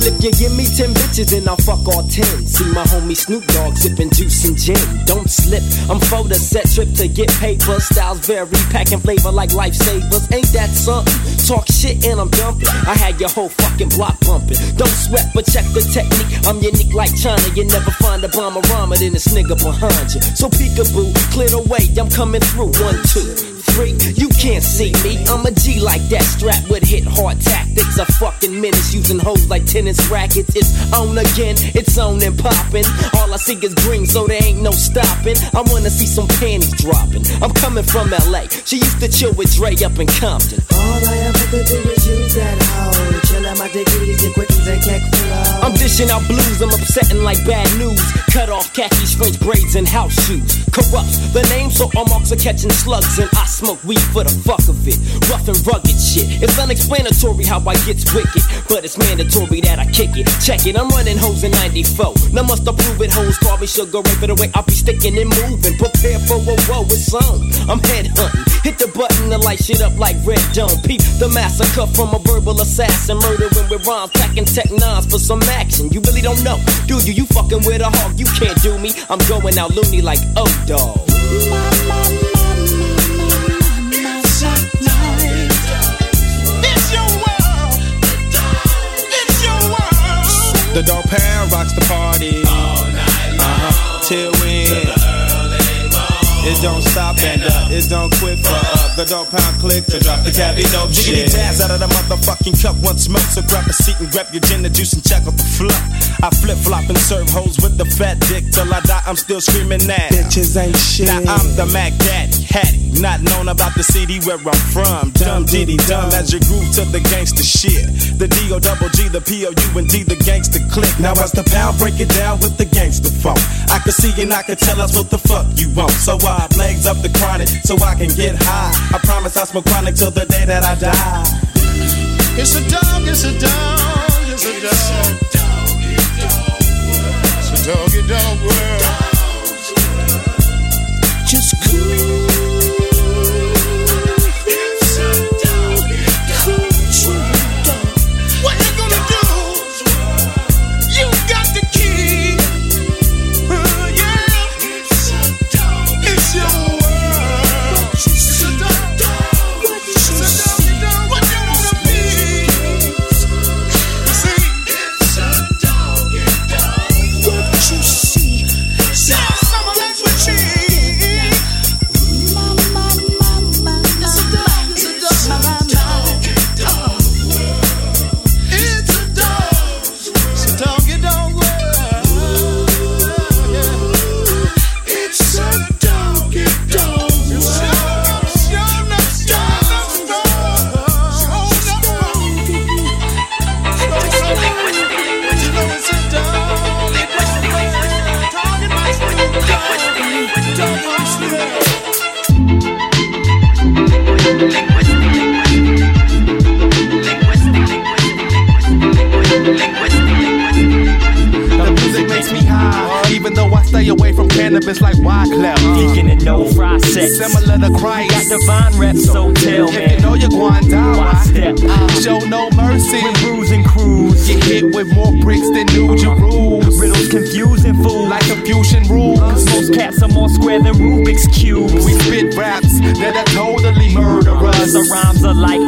Well, if you give me 10 bitches, then I'll fuck all 10. See my homie Snoop Dogg sipping juice and gin. Don't slip, I'm for the set trip to get paper. Styles vary, packing flavor like lifesavers. Ain't that something? Talk shit and I'm dumping. I had your whole fucking block bumping. Don't sweat, but check the technique. I'm unique like China. You never find a bomber rhymer than this nigga behind you. So peekaboo, clear the way, I'm coming through. One, two, three. You can't see me. I'm a G like that, strapped with hit hard tactics. A fucking menace using hoes like tennis rackets. It's on again, it's on and popping. All I see is green, so there ain't no stopping. I wanna see some panties dropping. I'm coming from LA. She used to chill with Dre up in Compton. All I ever could do was use that hoe. Chill out my dickies and quickies and keck flow. I'm dishing out blues, I'm upsetting like bad news. Cut off khakis, French braids, and house shoes. Corrupts the name, so all marks are catching slugs. And I smoke weed for the fuck of it. Rough and rugged shit. It's unexplanatory how I gets wicked, but it's mandatory that I kick it. Check it, I'm running hoes in 94. Now must approve it, hoes call me sugar ray for the way I be sticking and moving. Prepare for a woe, it's on. I'm head hunting. Hit the button to light shit up like red dome. Peep the massacre from a verbal assassin. Murdering with rhymes, packing tech nines for some action. You really don't know, do you? You fucking with a hog, you can't do me. I'm going out loony like oh dog. The dog pound rocks the party. All night long. Uh-huh. Till when? It don't stop and uh, it don't quit for uh, the dog pound click to drop the cabbie dope Jiggity jazz out of the motherfucking cup once more. So grab a seat and grab your gin and juice and check out the flop. I flip flop and serve hoes with the fat dick till I die. I'm still screaming that. Bitches ain't shit. Now I'm the Mac Daddy, Hattie. Not known about the city where I'm from. Dumb diddy dumb as your groove to the gangster shit. The D O double G, the P O U and D, the gangster click. Now as the pound break it down with the gangster funk. I can see and I can tell us what the fuck you want. So I legs up the chronic so I can get high. I promise I smoke chronic till the day that I die. It's a dog, it's a dog, it's a dog. world. It's a doggy dog world. Just cool. Cannabis like Wyclef. Vegan and no fry sex. Similar to Christ. Got divine reps, so tell If me. you know you're going down, Why step? show no mercy. With bruise and cruise. Get hit with more bricks than New Jerusalem. Riddles confusing fools. Like confusion rules. Most cats are more square than Rubik's cubes. We spit raps that are totally murderous. The rhymes like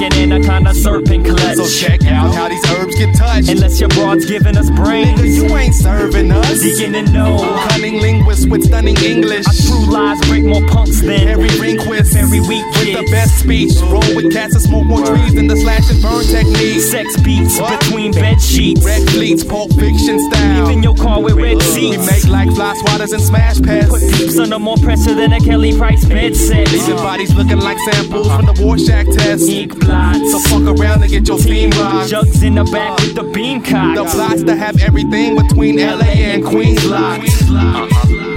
serpent clutch. So check out how these herbs get touched. Unless your broad's giving us brains. Nigga, you ain't serving us. Deacon and no. Cunning linguist with stunning English. Our true lies break more punks than Every Rehnquist. Very weak With the best speech. Roll with cats that smoke more trees than the slash and burn technique. Sex beats What? between bed sheets. Red fleets, Pulp Fiction style. Leaving your car with red We seats. make like fly swatters and smash pads. Put peeps under more pressure than a Kelly Price bed set. Leaving bodies looking like samples from the Rorschach test. Ink blots. So fuck around and get your steam rocked. Jugs in the back with the beam cock. The plots to have everything between LA and Queens locked. Uh-huh.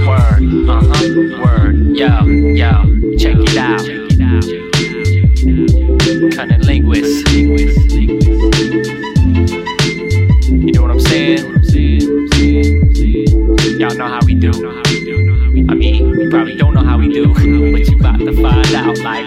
Word, uh-huh, word. Yo, yo, check it out. Cunning linguist. You know what I'm saying? Y'all know how we do. I mean, you probably don't know how we do, but you about to find out like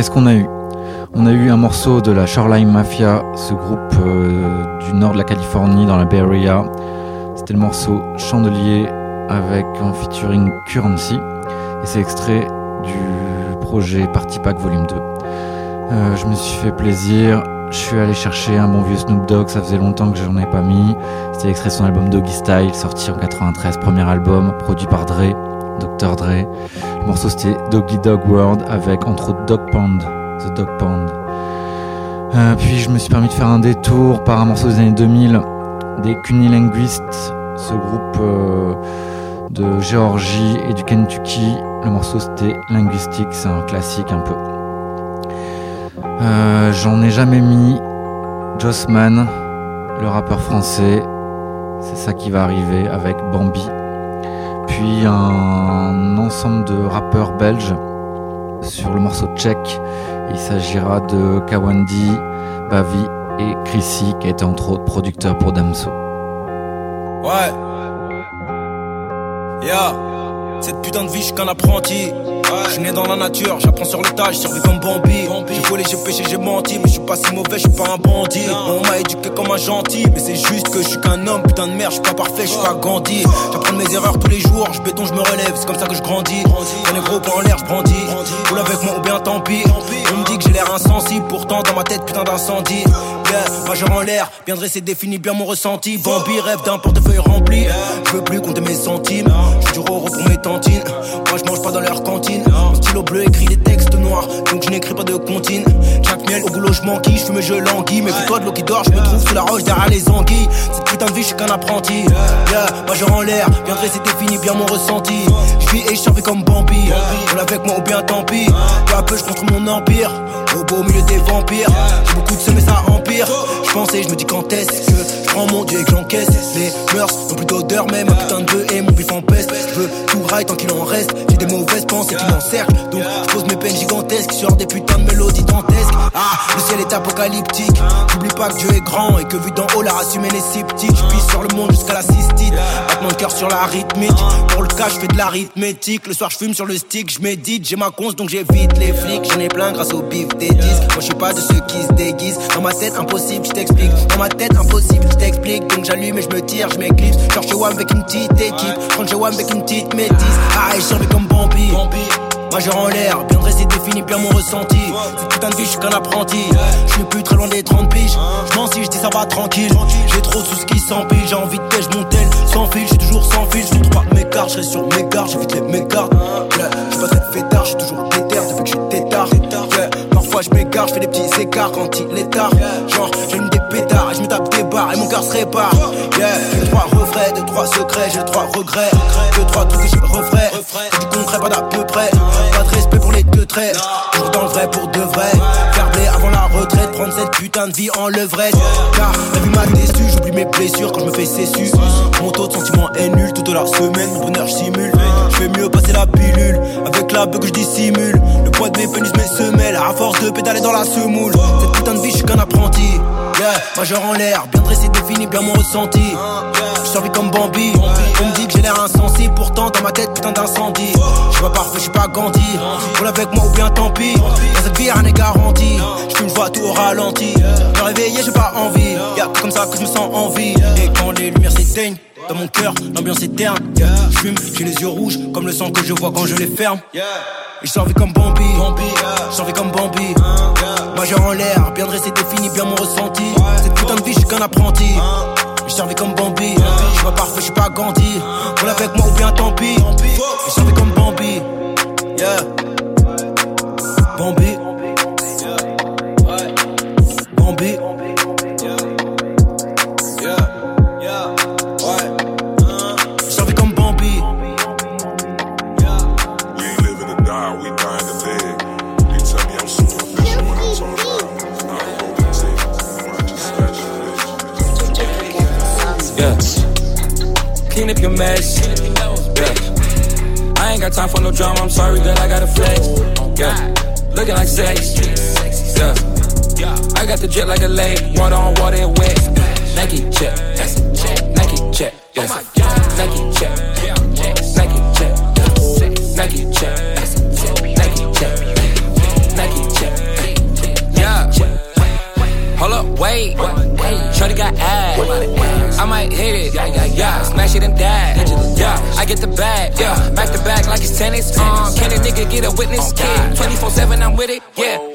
Qu'est-ce qu'on a eu? On a eu un morceau de la Shoreline Mafia, ce groupe euh, du nord de la Californie dans la Bay Area. C'était le morceau Chandelier avec en featuring Currency et c'est extrait du projet Party Pack Volume 2. Euh, je me suis fait plaisir, je suis allé chercher un bon vieux Snoop Dogg, ça faisait longtemps que j'en ai pas mis. C'était extrait de son album Doggy Style, sorti en 93, premier album, produit par Dre, Le morceau c'était Doggy Dog World avec entre autres Dog Pound, The Dog Pound. Euh, puis je me suis permis de faire un détour par un morceau des années 2000 des Cunilinguists, ce groupe euh, de Géorgie et du Kentucky. Le morceau c'était Linguistique, c'est un classique un peu. Euh, J'en ai jamais mis Jossman, le rappeur français. C'est ça qui va arriver avec Bambi puis un ensemble de rappeurs belges sur le morceau Tchèque. Il s'agira de Kawandi, Bavi et Chrissy, qui été entre autres producteur pour Damso. Ouais. Yeah. Cette putain de vie, je suis qu'un apprenti. Je suis né dans la nature, j'apprends sur le tas, j'ai servi comme Bambi. J'ai volé, j'ai péché, j'ai menti, mais je suis pas si mauvais, je suis pas un bandit. On m'a éduqué comme un gentil, mais c'est juste que je suis qu'un homme, putain de merde, je suis pas parfait, je suis pas Gandhi. J'apprends mes erreurs tous les jours, je béton, je me relève, c'est comme ça que je grandis. Quand les gros points en l'air, je brandis. Roule avec moi ou bien tant pis. On me dit que j'ai l'air insensible, pourtant dans ma tête, putain d'incendie. Yeah, majeur en l'air, bien dressé, définit bien mon ressenti. Bambi rêve d'un portefeuille rempli. Je veux plus compter mes centimes, je suis du pour mes tantines. Moi je mange pas dans leur cantine. Mon stylo bleu écrit des textes noirs, donc je n'écris pas de comptine. Chaque miel au boulot, je m'enquille, je fume, je languis. Mais toi de l'eau qui dort, je me trouve sous la roche derrière les anguilles. Cette putain de vie, je suis qu'un apprenti. Yeah, majeur en l'air, bien dressé, définit bien mon ressenti. Je vis et je comme Bambi. Roule avec moi ou bien tant pis. Peu à peu, je construis mon empire. Au beau milieu des vampires. J'ai beaucoup de semis, ça empire. Je pensais, je me dis quand est-ce que je prends mon dieu et que j'encaisse. Les mœurs n'ont plus d'odeur, même un putain de et mon bif en peste. Je veux tout rail tant qu'il en reste. J'ai des mauvaises pensées qui Donc je pose mes peines gigantesques sur des putains de mélodies dantesques. Ah, le ciel est apocalyptique. J'oublie pas que Dieu est grand et que vu d'en haut, la race humaine est. Je sur le monde jusqu'à la cystite. Battement de cœur sur la rythmique. Pour le cas, je fais de l'arithmétique. Le soir, je fume sur le stick. Je médite, j'ai ma conce donc j'évite les flics. J'en ai plein grâce au bif des disques. Moi, je suis pas de ceux qui se déguisent. Dans ma tête, impossible, je t'explique. Dans ma tête, impossible, je t'explique. Donc j'allume et je me tire, je m'éclipse. Genre WAM avec une petite équipe. Quand WAM avec une petite métisse. Ah, et je comme Bambi. Majeur en l'air, bien dressé, défini bien mon ressenti. Cette putain de vie, je suis qu'un apprenti. Je suis plus très loin des 30 piges. Je m'en si je dis ça va tranquille. J'ai trop sous ce qui s'empile. J'ai envie de pêche mon tel sans fil. Je toujours sans fil. Je trois mes cartes, je sur mes gardes. J'évite les mégardes. Yeah, je pas très fêtard, je suis toujours déter depuis que je suis tétard. Parfois je m'égare, je fais des petits écarts quand il est tard. Genre, j'allume des pétards je me tape des barres et mon cœur se répare. Yeah, j'ai trois refrains de trois secrets, j'ai trois regrets. Deux, trois trucs que je referais. Du concret, pas d'à peu près. Pas de respect pour les deux traits. Toujours dans le vrai pour de vrai. Blé avant la retraite, prendre cette putain de vie en levrette. Car la vie m'a déçu, j'oublie mes blessures quand je me fais cessu. Mon taux de sentiment est nul toute la semaine, mon bonheur simule. Je fais mieux passer la pilule avec la bug que je dissimule. Le poids de mes pénis mes semelles, à force de pédaler dans la semoule. Cette putain de vie, je suis qu'un apprenti. Yeah, majeur en l'air, bien dressé, défini, bien mon ressenti. Je survis comme Bambi. On me dit que j'ai l'air insensible, pourtant dans ma tête, putain d'incendie. Je suis pas parfait, je suis pas Gandhi. Roule avec moi ou bien tant pis. Dans cette vie, rien n'est garanti. Je fume, je vois tout au ralenti. Me réveiller, j'ai pas envie. Y'a que comme ça que je me sens en vie. Et quand les lumières s'éteignent, dans mon cœur, l'ambiance est terne. Yeah. Je fume, j'ai les yeux rouges, comme le sang que je vois quand je les ferme. Et je comme Bambi, je survis comme Bambi. Majeur en l'air, bien dressé, défini, bien mon ressenti. Cette putain de vie, je suis qu'un apprenti. Je servis comme Bambi, je suis pas parfait, je suis pas Gandhi. Roule avec moi ou bien tant pis. Je servis comme Bambi, yeah. Bambi, Bambi. Yeah. Clean up your mess. Yeah. I ain't got time for no drama. I'm sorry, girl. I gotta flex. Yeah. Looking like sex. Yeah. I got the jet like a lake. Water on water, it wet. Nike check. That's check. Nike check. Yeah. Nike check. Nike check. Nike check. Nike check. Nike check. Yeah. Hold up, wait. Shorty got ass. I might hit it. Yeah, yeah, yeah. Smash it and dash. Yeah, I get the bag. Yeah, back to back like it's tennis. Um, can a nigga get a witness? Yeah, 24 7, I'm with it. Yeah.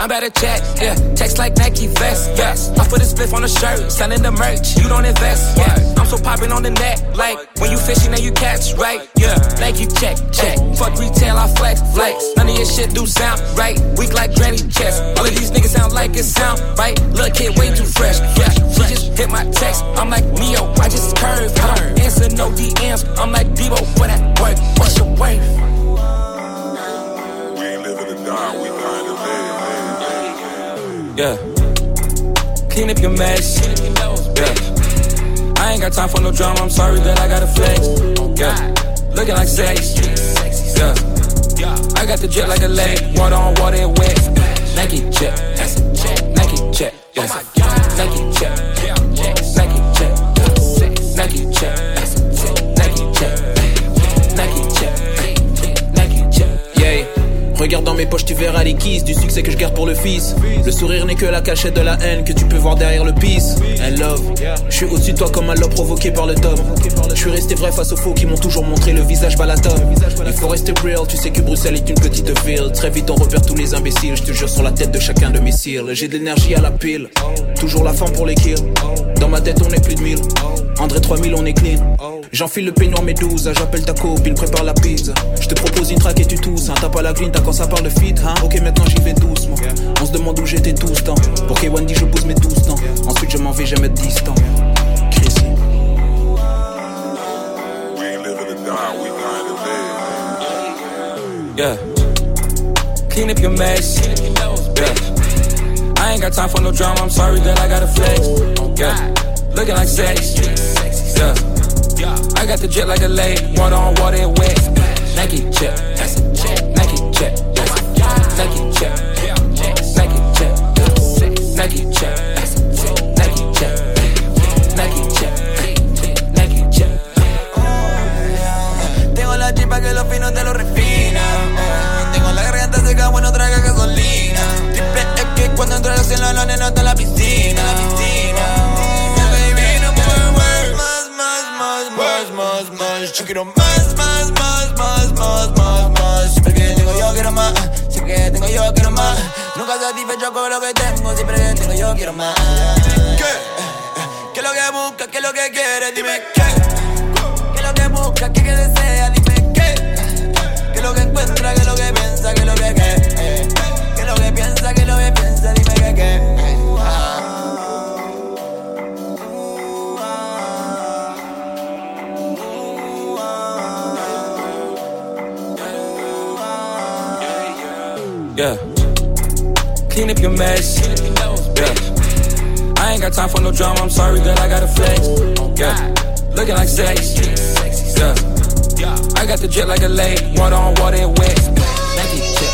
I'm about to check, Yeah, text like Nike vest. Yeah, I put a spliff on a shirt, selling the merch. You don't invest. Yeah, I'm so popping on the net. Like when you fishing and you catch, right? Yeah, Nike check, check. Fuck retail, I flex, flex. None of your shit do sound right. Weak like granny chest. All of these niggas sound like it sound right. Little kid way too fresh. Yeah, she just hit my text. I'm like Neo, I just curve her. Answer no DMs. I'm like Debo, for that work. What's your worth? We ain't living to die, Yeah. Clean up your mess. Yeah. I ain't got time for no drama. I'm sorry that I gotta flex. Yeah. Looking like sex. Yeah. I got the jet like a lake. Water on water, it wet. Nike check. Nike check. Yeah. Nike check. Nike check. Nike check. Regarde dans mes poches, tu verras les kisses du succès que je garde pour le fils. Le sourire n'est que la cachette de la haine que tu peux voir derrière le peace. And love, je suis au-dessus de toi comme un lobe provoqué par le tome. Je suis resté vrai face aux faux qui m'ont toujours montré le visage balatom. Il faut rester real, tu sais que Bruxelles est une petite ville. Très vite on repère tous les imbéciles, je te jure sur la tête de chacun de mes cils. J'ai de l'énergie à la pile, toujours la forme pour les kills. Dans ma tête on est plus de 1000. André 3000 on est clean. J'enfile le peignoir mes 12, j'appelle ta copine, prépare la pizza. Je te propose une track et tu tousses, hein. t'as pas la green, t'as quand ça parle de fit, hein. Ok maintenant j'y vais doucement. On se demande où j'étais tout ce temps. Pour K1 dit je pose mes 12 temps. Ensuite je m'en vais jamais distant. Live. Yeah. Clean up your mess. Yeah. I ain't got time for no drama. I'm sorry that I gotta flex. Yeah. Looking like sex. I got the jet like a lake, water on water and wet. Nike check, that's a check. Nike check, that's a Nike check. Nike check, Nike check, Nike check, check, Nike check. Tengo la chispa que los finos te lo refina. Tengo la garganta seca, bueno traga gasolina. Triple es que cuando entro al cielo, la nena está en la piscina. Nunca satisfecho con lo que tengo. Siempre que tengo yo quiero más. ¿Qué? ¿Qué es lo que buscas? ¿Qué es lo que quieres? Dime qué. ¿Qué es lo que buscas? ¿Qué es que deseas? Dime qué. ¿Qué es lo que encuentras? ¿Qué es lo que piensas? ¿Qué es lo que qué? Eh, ¿Qué es lo que piensas? ¿Qué es lo que piensas? Dime qué qué. Eh, ah. Clean up your mess. Yeah. I ain't got time for no drama. I'm sorry, girl. I gotta flex. Yeah. Looking like sex. Yeah. I got the jet like a lake. Water on water, it wet. Nike.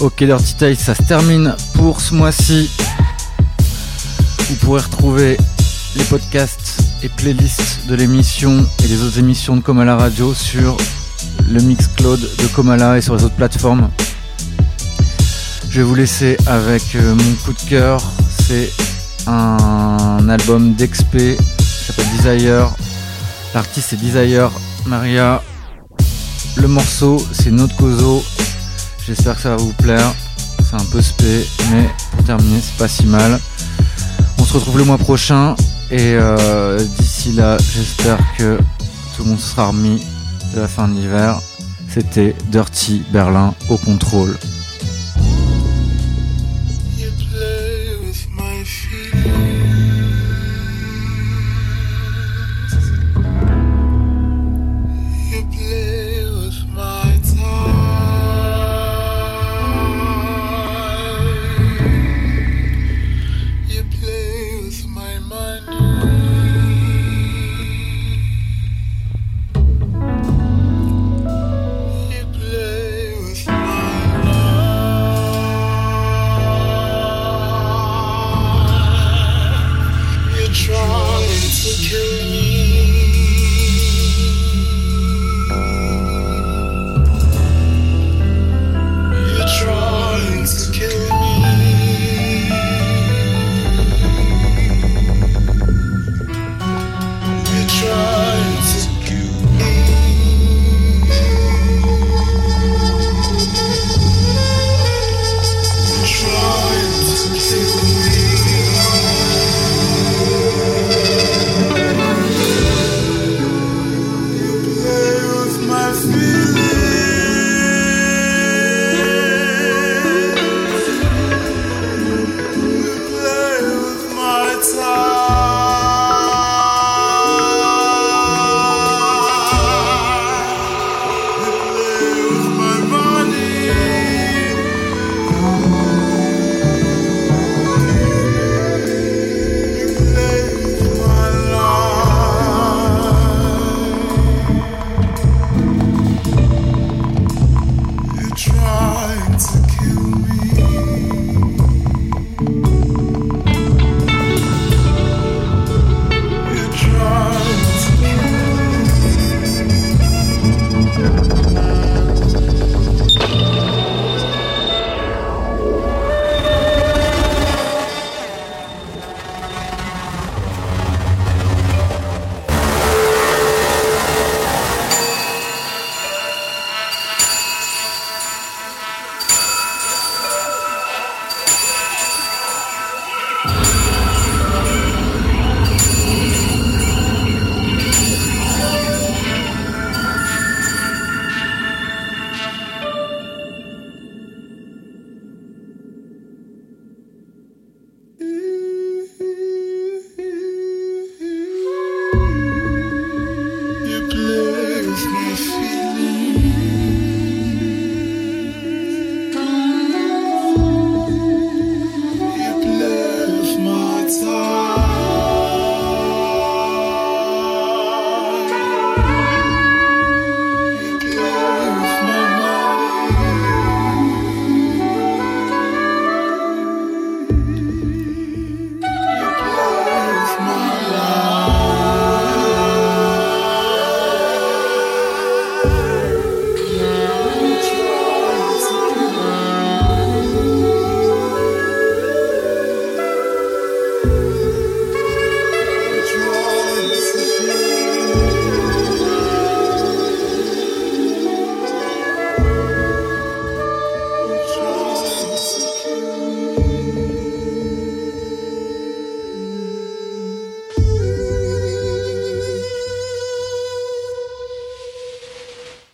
Ok Dirty Taste, ça se termine pour ce mois-ci. Vous pourrez retrouver les podcasts et playlists de l'émission et des autres émissions de Comala Radio sur le Mixcloud de Comala et sur les autres plateformes. Je vais vous laisser avec euh, mon coup de cœur. C'est un album d'XP qui s'appelle Desire. L'artiste c'est Desire Maria. Le morceau c'est Notre Coso. J'espère que ça va vous plaire. C'est un peu spé, mais pour terminer, c'est pas si mal. On se retrouve le mois prochain et euh, d'ici là, j'espère que tout le monde sera remis de la fin de l'hiver. C'était Dirty Berlin au contrôle.